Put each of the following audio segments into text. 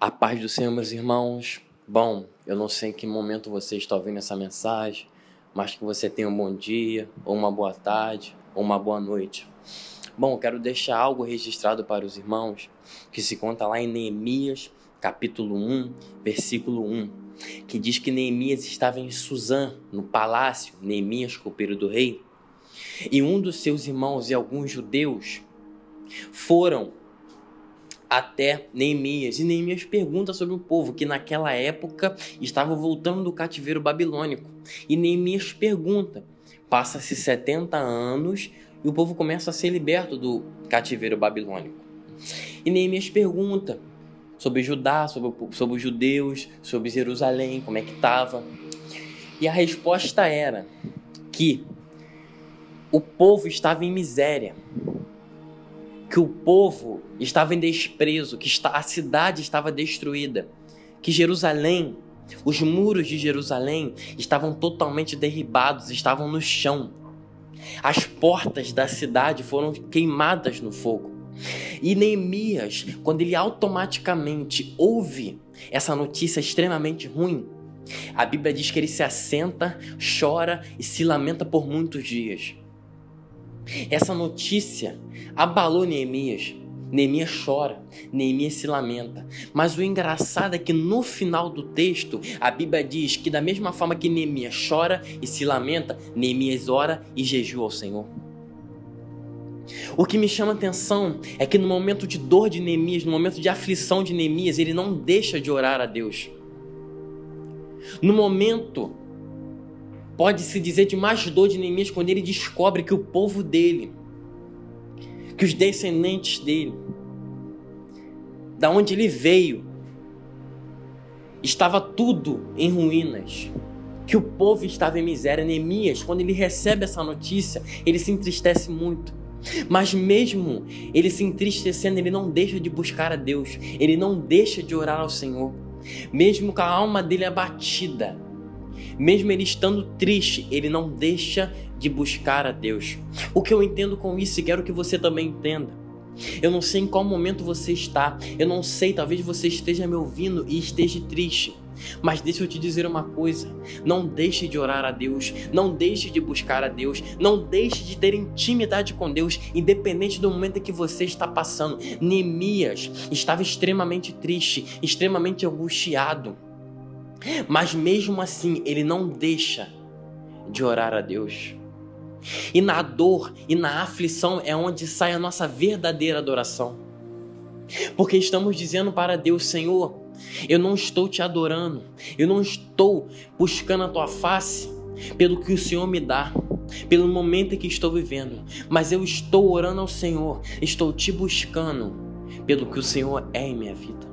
A paz do Senhor, meus irmãos. Bom, eu não sei em que momento você está ouvindo essa mensagem, mas que você tenha um bom dia, ou uma boa tarde, ou uma boa noite. Bom, eu quero deixar algo registrado para os irmãos, que se conta lá em Neemias, capítulo 1, versículo 1, que diz que Neemias estava em Suzã, no palácio, Neemias, copeiro do rei, e um dos seus irmãos e alguns judeus foram até Neemias. E Neemias pergunta sobre o povo que naquela época estava voltando do cativeiro babilônico. E Neemias pergunta: passa-se 70 anos e o povo começa a ser liberto do cativeiro babilônico. E Neemias pergunta sobre Judá, sobre, sobre os judeus, sobre Jerusalém, como é que estava. E a resposta era que o povo estava em miséria que o povo estava em desprezo, que a cidade estava destruída, que Jerusalém, os muros de Jerusalém estavam totalmente derribados, estavam no chão. As portas da cidade foram queimadas no fogo. E Neemias, quando ele automaticamente ouve essa notícia extremamente ruim, a Bíblia diz que ele se assenta, chora e se lamenta por muitos dias. Essa notícia abalou Neemias. Neemias chora, Neemias se lamenta. Mas o engraçado é que no final do texto, a Bíblia diz que da mesma forma que Neemias chora e se lamenta, Neemias ora e jejua ao Senhor. O que me chama atenção é que no momento de dor de Neemias, no momento de aflição de Neemias, ele não deixa de orar a Deus. No momento pode-se dizer de mais dor de Neemias quando ele descobre que o povo dele, que os descendentes dele, da onde ele veio, estava tudo em ruínas, que o povo estava em miséria. Neemias, quando ele recebe essa notícia, ele se entristece muito. Mas mesmo ele se entristecendo, ele não deixa de buscar a Deus, ele não deixa de orar ao Senhor. Mesmo com a alma dele abatida, mesmo ele estando triste, ele não deixa de buscar a Deus. O que eu entendo com isso e quero que você também entenda. Eu não sei em qual momento você está. Eu não sei, talvez você esteja me ouvindo e esteja triste. Mas deixa eu te dizer uma coisa: não deixe de orar a Deus, não deixe de buscar a Deus, não deixe de ter intimidade com Deus, independente do momento que você está passando. Neemias estava extremamente triste, extremamente angustiado. Mas mesmo assim, ele não deixa de orar a Deus. E na dor e na aflição é onde sai a nossa verdadeira adoração. Porque estamos dizendo para Deus, Senhor, eu não estou te adorando, eu não estou buscando a tua face pelo que o Senhor me dá, pelo momento em que estou vivendo, mas eu estou orando ao Senhor, estou te buscando pelo que o Senhor é em minha vida.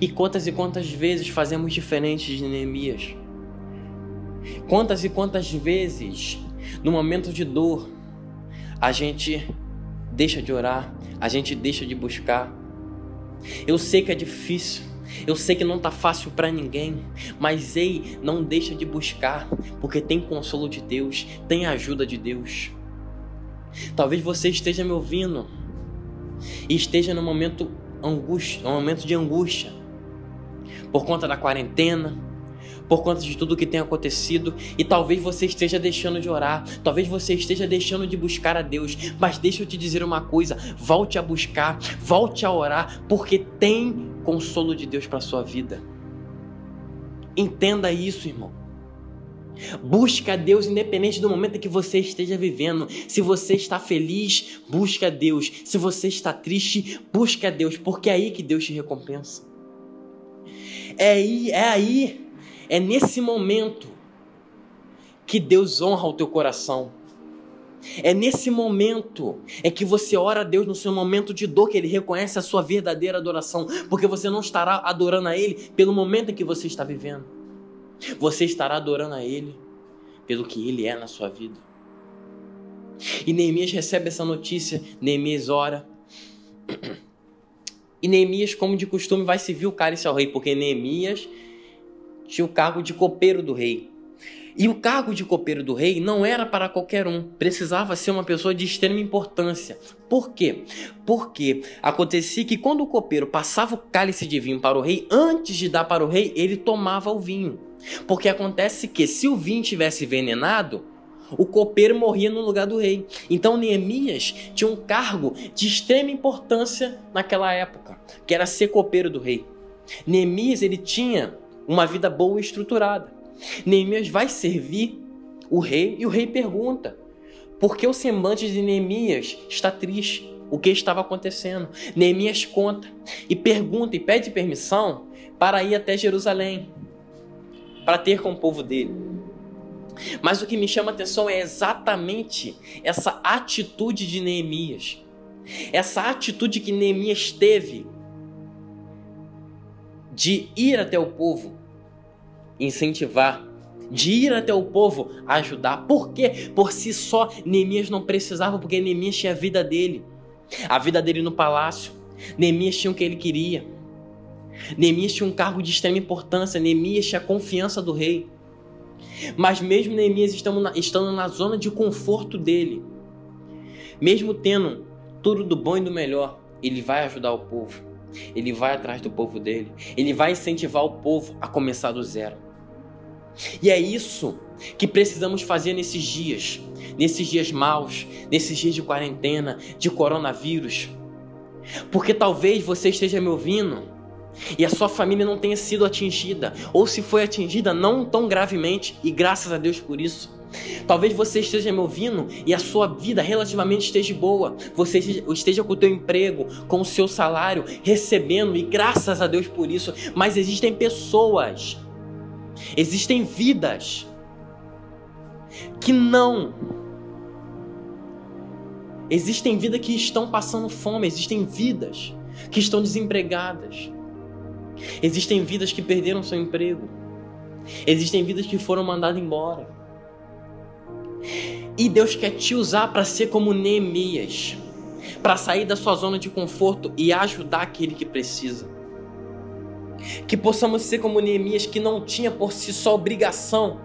E quantas e quantas vezes fazemos diferente de Neemias? Quantas e quantas vezes, no momento de dor, a gente deixa de orar, a gente deixa de buscar. Eu sei que é difícil, eu sei que não tá fácil para ninguém, mas ei, não deixa de buscar, porque tem consolo de Deus, tem ajuda de Deus. Talvez você esteja me ouvindo e esteja no momento angústia, um momento de angústia, por conta da quarentena, por conta de tudo que tem acontecido, e talvez você esteja deixando de orar, talvez você esteja deixando de buscar a Deus, mas deixa eu te dizer uma coisa: volte a buscar, volte a orar, porque tem consolo de Deus para sua vida. Entenda isso, irmão. Busca a Deus independente do momento que você esteja vivendo. Se você está feliz, busca a Deus. Se você está triste, busca a Deus, porque é aí que Deus te recompensa. É aí, é aí, é nesse momento que Deus honra o teu coração. É nesse momento é que você ora a Deus no seu momento de dor que ele reconhece a sua verdadeira adoração, porque você não estará adorando a ele pelo momento em que você está vivendo. Você estará adorando a ele pelo que ele é na sua vida. E Neemias recebe essa notícia, Neemias ora. E Neemias, como de costume, vai servir o cálice ao rei, porque Neemias tinha o cargo de copeiro do rei. E o cargo de copeiro do rei não era para qualquer um, precisava ser uma pessoa de extrema importância. Por quê? Porque acontecia que quando o copeiro passava o cálice de vinho para o rei, antes de dar para o rei, ele tomava o vinho. Porque acontece que se o vinho tivesse envenenado, o copeiro morria no lugar do rei. Então Neemias tinha um cargo de extrema importância naquela época, que era ser copeiro do rei. Neemias ele tinha uma vida boa e estruturada. Neemias vai servir o rei e o rei pergunta: por que o semblante de Neemias está triste? O que estava acontecendo? Neemias conta e pergunta e pede permissão para ir até Jerusalém, para ter com o povo dele. Mas o que me chama a atenção é exatamente essa atitude de Neemias. Essa atitude que Neemias teve de ir até o povo incentivar, de ir até o povo ajudar. Por quê? Por si só, Neemias não precisava, porque Neemias tinha a vida dele, a vida dele no palácio. Neemias tinha o que ele queria. Neemias tinha um cargo de extrema importância. Neemias tinha a confiança do rei. Mas mesmo Neemias estando na, estando na zona de conforto dele, mesmo tendo tudo do bom e do melhor, ele vai ajudar o povo. Ele vai atrás do povo dele. Ele vai incentivar o povo a começar do zero. E é isso que precisamos fazer nesses dias, nesses dias maus, nesses dias de quarentena, de coronavírus. Porque talvez você esteja me ouvindo e a sua família não tenha sido atingida, ou se foi atingida, não tão gravemente, e graças a Deus por isso. Talvez você esteja me ouvindo e a sua vida relativamente esteja boa. Você esteja com o teu emprego, com o seu salário, recebendo e graças a Deus por isso. Mas existem pessoas Existem vidas que não. Existem vidas que estão passando fome, existem vidas que estão desempregadas. Existem vidas que perderam seu emprego. Existem vidas que foram mandadas embora. E Deus quer te usar para ser como Neemias, para sair da sua zona de conforto e ajudar aquele que precisa. Que possamos ser como Neemias, que não tinha por si só obrigação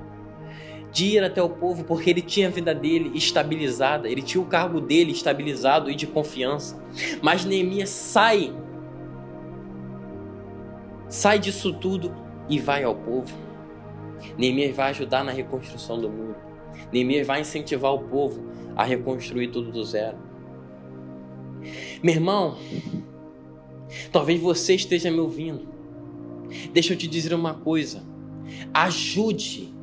de ir até o povo, porque ele tinha a vida dele estabilizada, ele tinha o cargo dele estabilizado e de confiança. Mas Neemias sai, sai disso tudo e vai ao povo. Neemias vai ajudar na reconstrução do muro. Neemias vai incentivar o povo a reconstruir tudo do zero. Meu irmão, talvez você esteja me ouvindo Deixa eu te dizer uma coisa. Ajude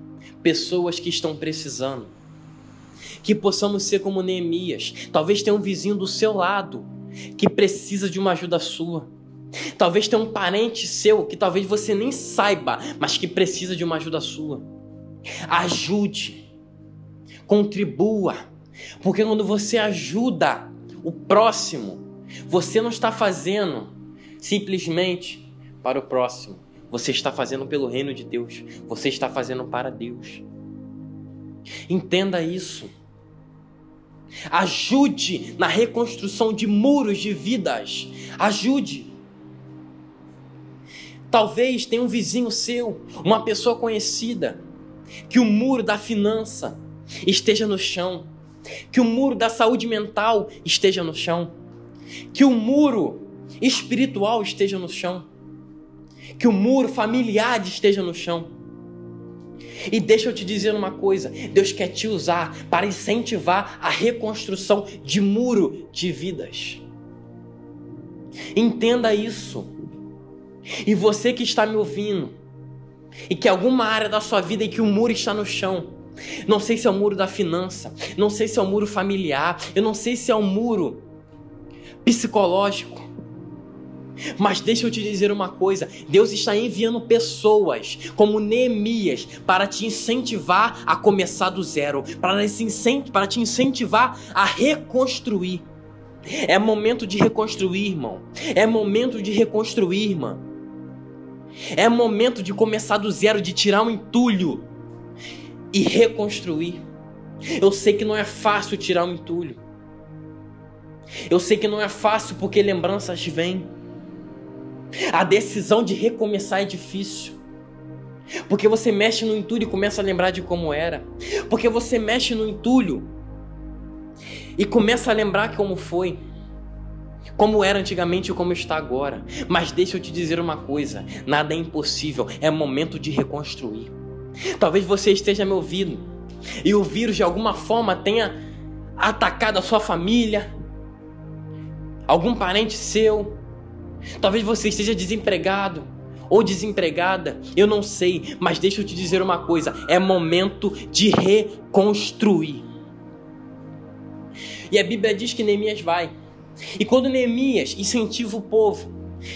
pessoas que estão precisando. Que possamos ser como Neemias. Talvez tenha um vizinho do seu lado que precisa de uma ajuda sua. Talvez tenha um parente seu que talvez você nem saiba, mas que precisa de uma ajuda sua. Ajude. Contribua. Porque quando você ajuda o próximo, você não está fazendo simplesmente para o próximo. Você está fazendo pelo reino de Deus. Você está fazendo para Deus. Entenda isso. Ajude na reconstrução de muros de vidas. Ajude. Talvez tenha um vizinho seu, uma pessoa conhecida, que o muro da finança esteja no chão, que o muro da saúde mental esteja no chão, que o muro espiritual esteja no chão que o muro familiar esteja no chão. E deixa eu te dizer uma coisa: Deus quer te usar para incentivar a reconstrução de muro de vidas. Entenda isso. E você que está me ouvindo, e que alguma área da sua vida em que o muro está no chão, não sei se é o muro da finança, não sei se é o muro familiar, eu não sei se é o muro psicológico, mas deixa eu te dizer uma coisa: Deus está enviando pessoas como Neemias para te incentivar a começar do zero, para te incentivar a reconstruir. É momento de reconstruir, irmão. É momento de reconstruir, irmã. É momento de começar do zero, de tirar um entulho e reconstruir. Eu sei que não é fácil tirar um entulho. Eu sei que não é fácil porque lembranças vêm. A decisão de recomeçar é difícil. Porque você mexe no entulho e começa a lembrar de como era. Porque você mexe no entulho e começa a lembrar como foi. Como era antigamente e como está agora. Mas deixa eu te dizer uma coisa: nada é impossível, é momento de reconstruir. Talvez você esteja me ouvindo e o vírus de alguma forma tenha atacado a sua família, algum parente seu. Talvez você esteja desempregado ou desempregada, eu não sei, mas deixa eu te dizer uma coisa: é momento de reconstruir. E a Bíblia diz que Neemias vai. E quando Neemias incentiva o povo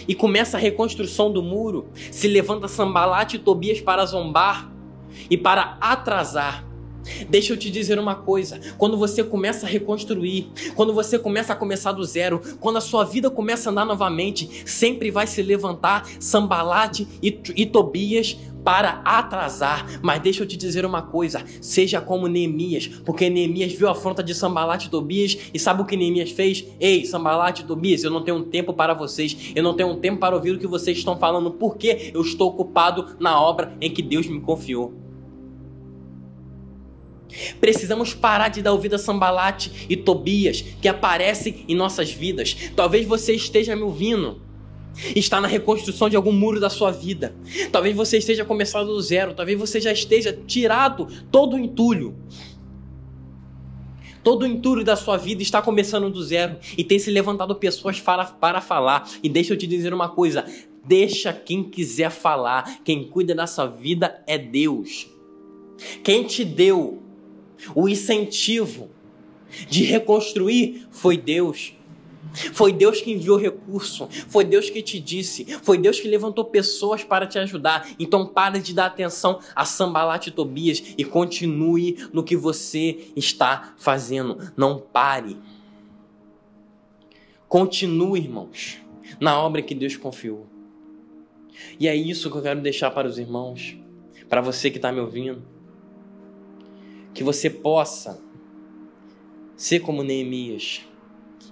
e começa a reconstrução do muro, se levanta Sambalate e Tobias para zombar e para atrasar. Deixa eu te dizer uma coisa: quando você começa a reconstruir, quando você começa a começar do zero, quando a sua vida começa a andar novamente, sempre vai se levantar Sambalate e, e Tobias para atrasar. Mas deixa eu te dizer uma coisa: seja como Neemias, porque Neemias viu a afronta de Sambalate e Tobias e sabe o que Neemias fez? Ei, Sambalate e Tobias, eu não tenho tempo para vocês, eu não tenho tempo para ouvir o que vocês estão falando, porque eu estou ocupado na obra em que Deus me confiou. Precisamos parar de dar ouvido a Sambalate e Tobias que aparecem em nossas vidas. Talvez você esteja me ouvindo. Está na reconstrução de algum muro da sua vida. Talvez você esteja começando do zero. Talvez você já esteja tirado todo o entulho. Todo o entulho da sua vida está começando do zero. E tem se levantado pessoas para, para falar. E deixa eu te dizer uma coisa: deixa quem quiser falar. Quem cuida da sua vida é Deus. Quem te deu o incentivo de reconstruir foi Deus. Foi Deus que enviou recurso, foi Deus que te disse, foi Deus que levantou pessoas para te ajudar. Então pare de dar atenção a Sambalat e Tobias e continue no que você está fazendo. Não pare. Continue, irmãos, na obra que Deus confiou. E é isso que eu quero deixar para os irmãos, para você que está me ouvindo que você possa ser como Neemias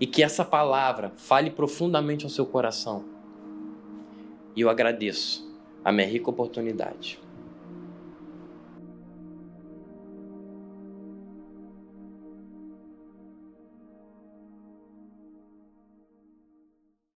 e que essa palavra fale profundamente ao seu coração. E eu agradeço a minha rica oportunidade.